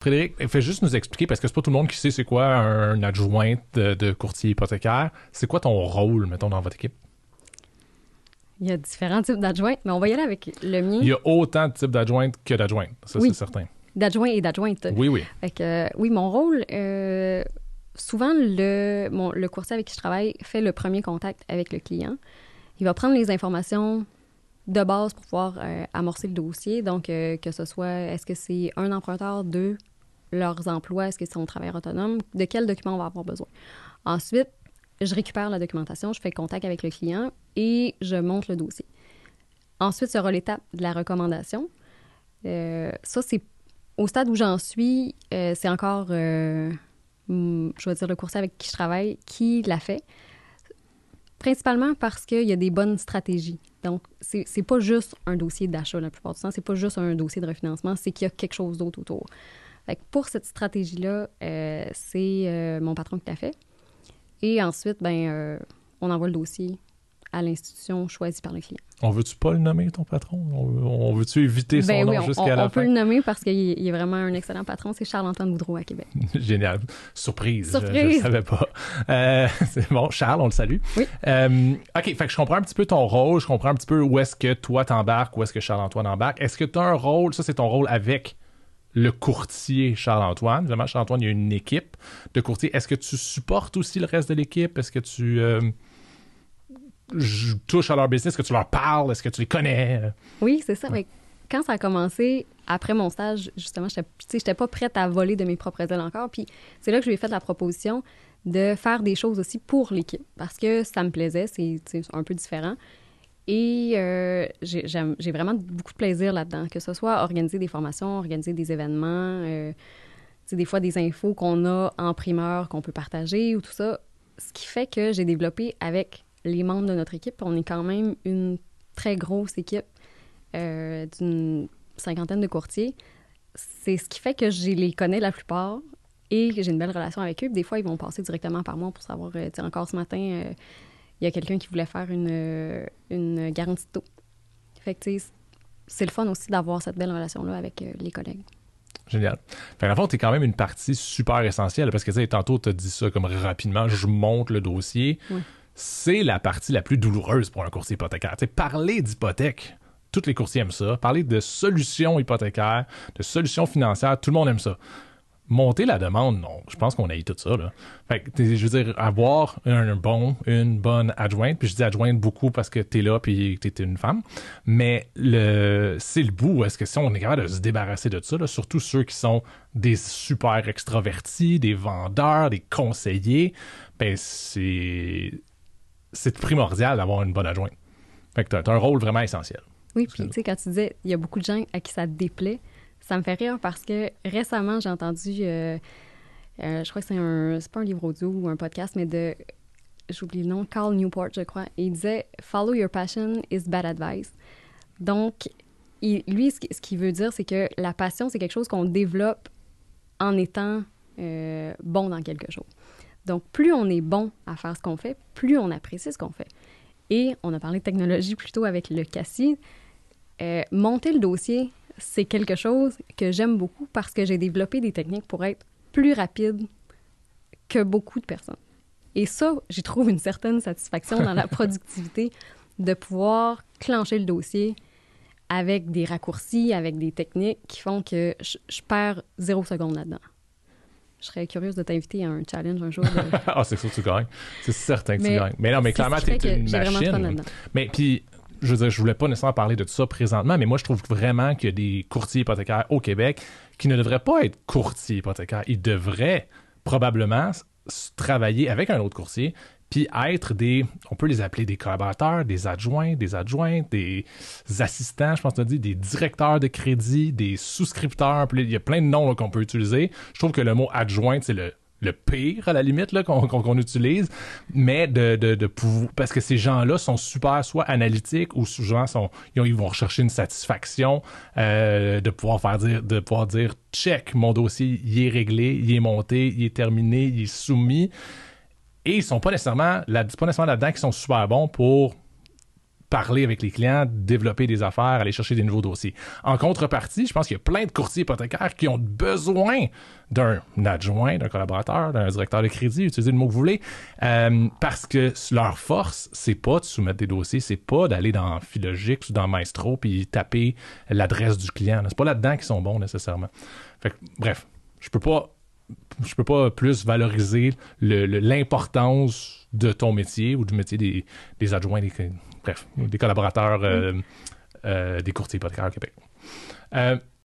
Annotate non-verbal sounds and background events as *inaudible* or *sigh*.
Frédéric, fais juste nous expliquer, parce que c'est pas tout le monde qui sait c'est quoi un adjoint de, courtier hypothécaire. C'est quoi ton rôle, mettons, dans votre équipe? Il y a différents types d'adjointes, mais on va y aller avec le mien. Il y a autant de types d'adjointes que d'adjointes, ça c'est certain. D'adjoints et d'adjointes. Oui, oui. oui, mon rôle, euh, souvent le, le courtier avec qui je travaille fait le premier contact avec le client. Il va prendre les informations de base pour pouvoir euh, amorcer le dossier. Donc, euh, que ce soit, est-ce que c'est un emprunteur, deux, leurs emplois, est-ce que c'est un travailleur autonome, de quel document on va avoir besoin. Ensuite, je récupère la documentation, je fais contact avec le client et je monte le dossier. Ensuite sera l'étape de la recommandation. Euh, ça, c'est au stade où j'en suis, c'est encore, je vais dire, le courtier avec qui je travaille qui l'a fait. Principalement parce qu'il y a des bonnes stratégies. Donc, c'est, c'est pas juste un dossier d'achat la plupart du temps, c'est pas juste un dossier de refinancement, c'est qu'il y a quelque chose d'autre autour. Fait pour cette stratégie-là, euh, c'est euh, mon patron qui l'a fait. Et ensuite, ben, euh, on envoie le dossier à l'institution choisie par le client. On veut-tu pas le nommer, ton patron? On, veut-tu éviter son ben nom jusqu'à la on fin? On peut le nommer parce qu'il est vraiment un excellent patron. C'est Charles-Antoine Boudreau à Québec. *laughs* Génial. Surprise. Je ne savais pas. Euh, *laughs* c'est bon. Charles, on le salue. Oui. Euh, OK. Fait que je comprends un petit peu ton rôle. Je comprends un petit peu où est-ce que toi t'embarques, où est-ce que Charles-Antoine embarque. Est-ce que tu as un rôle? Ça, c'est ton rôle avec le courtier Charles-Antoine. Évidemment, Charles-Antoine, il y a une équipe de courtiers. Est-ce que tu supportes aussi le reste de l'équipe? Est-ce que tu... Euh, je touche à leur business, est-ce que tu leur parles, est-ce que tu les connais? Oui, c'est ça. Mais quand ça a commencé, après mon stage, justement, je n'étais pas prête à voler de mes propres ailes encore. Puis c'est là que je lui ai fait la proposition de faire des choses aussi pour l'équipe parce que ça me plaisait, c'est un peu différent. Et euh, j'ai vraiment beaucoup de plaisir là-dedans, que ce soit organiser des formations, organiser des événements, euh, des fois des infos qu'on a en primeur qu'on peut partager ou tout ça. Ce qui fait que j'ai développé avec les membres de notre équipe. On est quand même une très grosse équipe euh, d'une cinquantaine de courtiers. C'est ce qui fait que je les connais la plupart et que j'ai une belle relation avec eux. Des fois, ils vont passer directement par moi pour savoir, encore ce matin, il y a quelqu'un qui voulait faire une, une garantie de taux. Fait que, c'est le fun aussi d'avoir cette belle relation-là avec les collègues. Génial. Fait la tu es quand même une partie super essentielle parce que, tu sais, tantôt, tu as dit ça comme rapidement, je monte le dossier. Oui c'est la partie la plus douloureuse pour un courtier hypothécaire. parler d'hypothèque, tous les courtiers aiment ça. Parler de solutions hypothécaires, de solutions financières, tout le monde aime ça. Monter la demande, non. Je pense qu'on a eu tout ça. Là. Fait je veux dire, avoir un, bon, une bonne adjointe, puis je dis adjointe beaucoup parce que t'es là puis t'es une femme, mais le c'est le bout. Est-ce que si on est capable de se débarrasser de ça, là, surtout ceux qui sont des super extravertis, des vendeurs, des conseillers, ben c'est primordial d'avoir une bonne adjointe. Fait que tu as, un rôle vraiment essentiel. Oui, puis tu sais, quand tu disais, il y a beaucoup de gens à qui ça déplaît, ça me fait rire parce que récemment, j'ai entendu, euh, euh, je crois que c'est un, c'est pas un livre audio ou un podcast, mais de, j'oublie le nom, Carl Newport, je crois, et il disait Follow your passion is bad advice. Donc, lui, ce qu'il veut dire, c'est que la passion, c'est quelque chose qu'on développe en étant euh, bon dans quelque chose. Donc, plus on est bon à faire ce qu'on fait, plus on apprécie ce qu'on fait. Et on a parlé de technologie plutôt avec le Cassis. Euh, monter le dossier, c'est quelque chose que j'aime beaucoup parce que j'ai développé des techniques pour être plus rapide que beaucoup de personnes. Et ça, j'y trouve une certaine satisfaction dans la *laughs* productivité de pouvoir clencher le dossier avec des raccourcis, avec des techniques qui font que je, je perds zéro seconde là-dedans. Je serais curieuse de t'inviter à un challenge un jour. *laughs* ah, c'est sûr que tu gagnes. C'est certain que tu gagnes. Mais non, mais clairement, tu es une machine. Mais puis, je veux dire, je voulais pas nécessairement parler de tout ça présentement, mais moi, je trouve vraiment qu'il y a des courtiers hypothécaires au Québec qui ne devraient pas être courtiers hypothécaires. Ils devraient probablement travailler avec un autre courtier puis être des, on peut les appeler des collaborateurs, des adjoints, des adjointes, des assistants, je pense tu dit, des directeurs de crédit, des souscripteurs, il y a plein de noms qu'on peut utiliser. Je trouve que le mot adjoint, c'est le le pire à la limite là qu'on utilise mais de de, de parce que ces gens-là sont super soit analytiques ou souvent sont ils vont rechercher une satisfaction euh, de pouvoir faire dire de pouvoir dire check mon dossier il est réglé il est monté il est terminé il est soumis. Et ils sont pas nécessairement là, pas nécessairement là-dedans qui sont super bons pour parler avec les clients, développer des affaires, aller chercher des nouveaux dossiers. En contrepartie, je pense qu'il y a plein de courtiers hypothécaires qui ont besoin d'un adjoint, d'un collaborateur, d'un directeur de crédit, utilisez le mot que vous voulez, euh, parce que leur force, c'est pas de soumettre des dossiers, c'est pas d'aller dans Philogix ou dans Maestro puis taper l'adresse du client. C'est pas là-dedans qu'ils sont bons nécessairement. Bref, je peux pas peux pas plus valoriser l'importance de ton métier ou du métier des, des adjoints, des, bref, des collaborateurs euh, euh, des courtiers hypothécaires au Québec. Euh,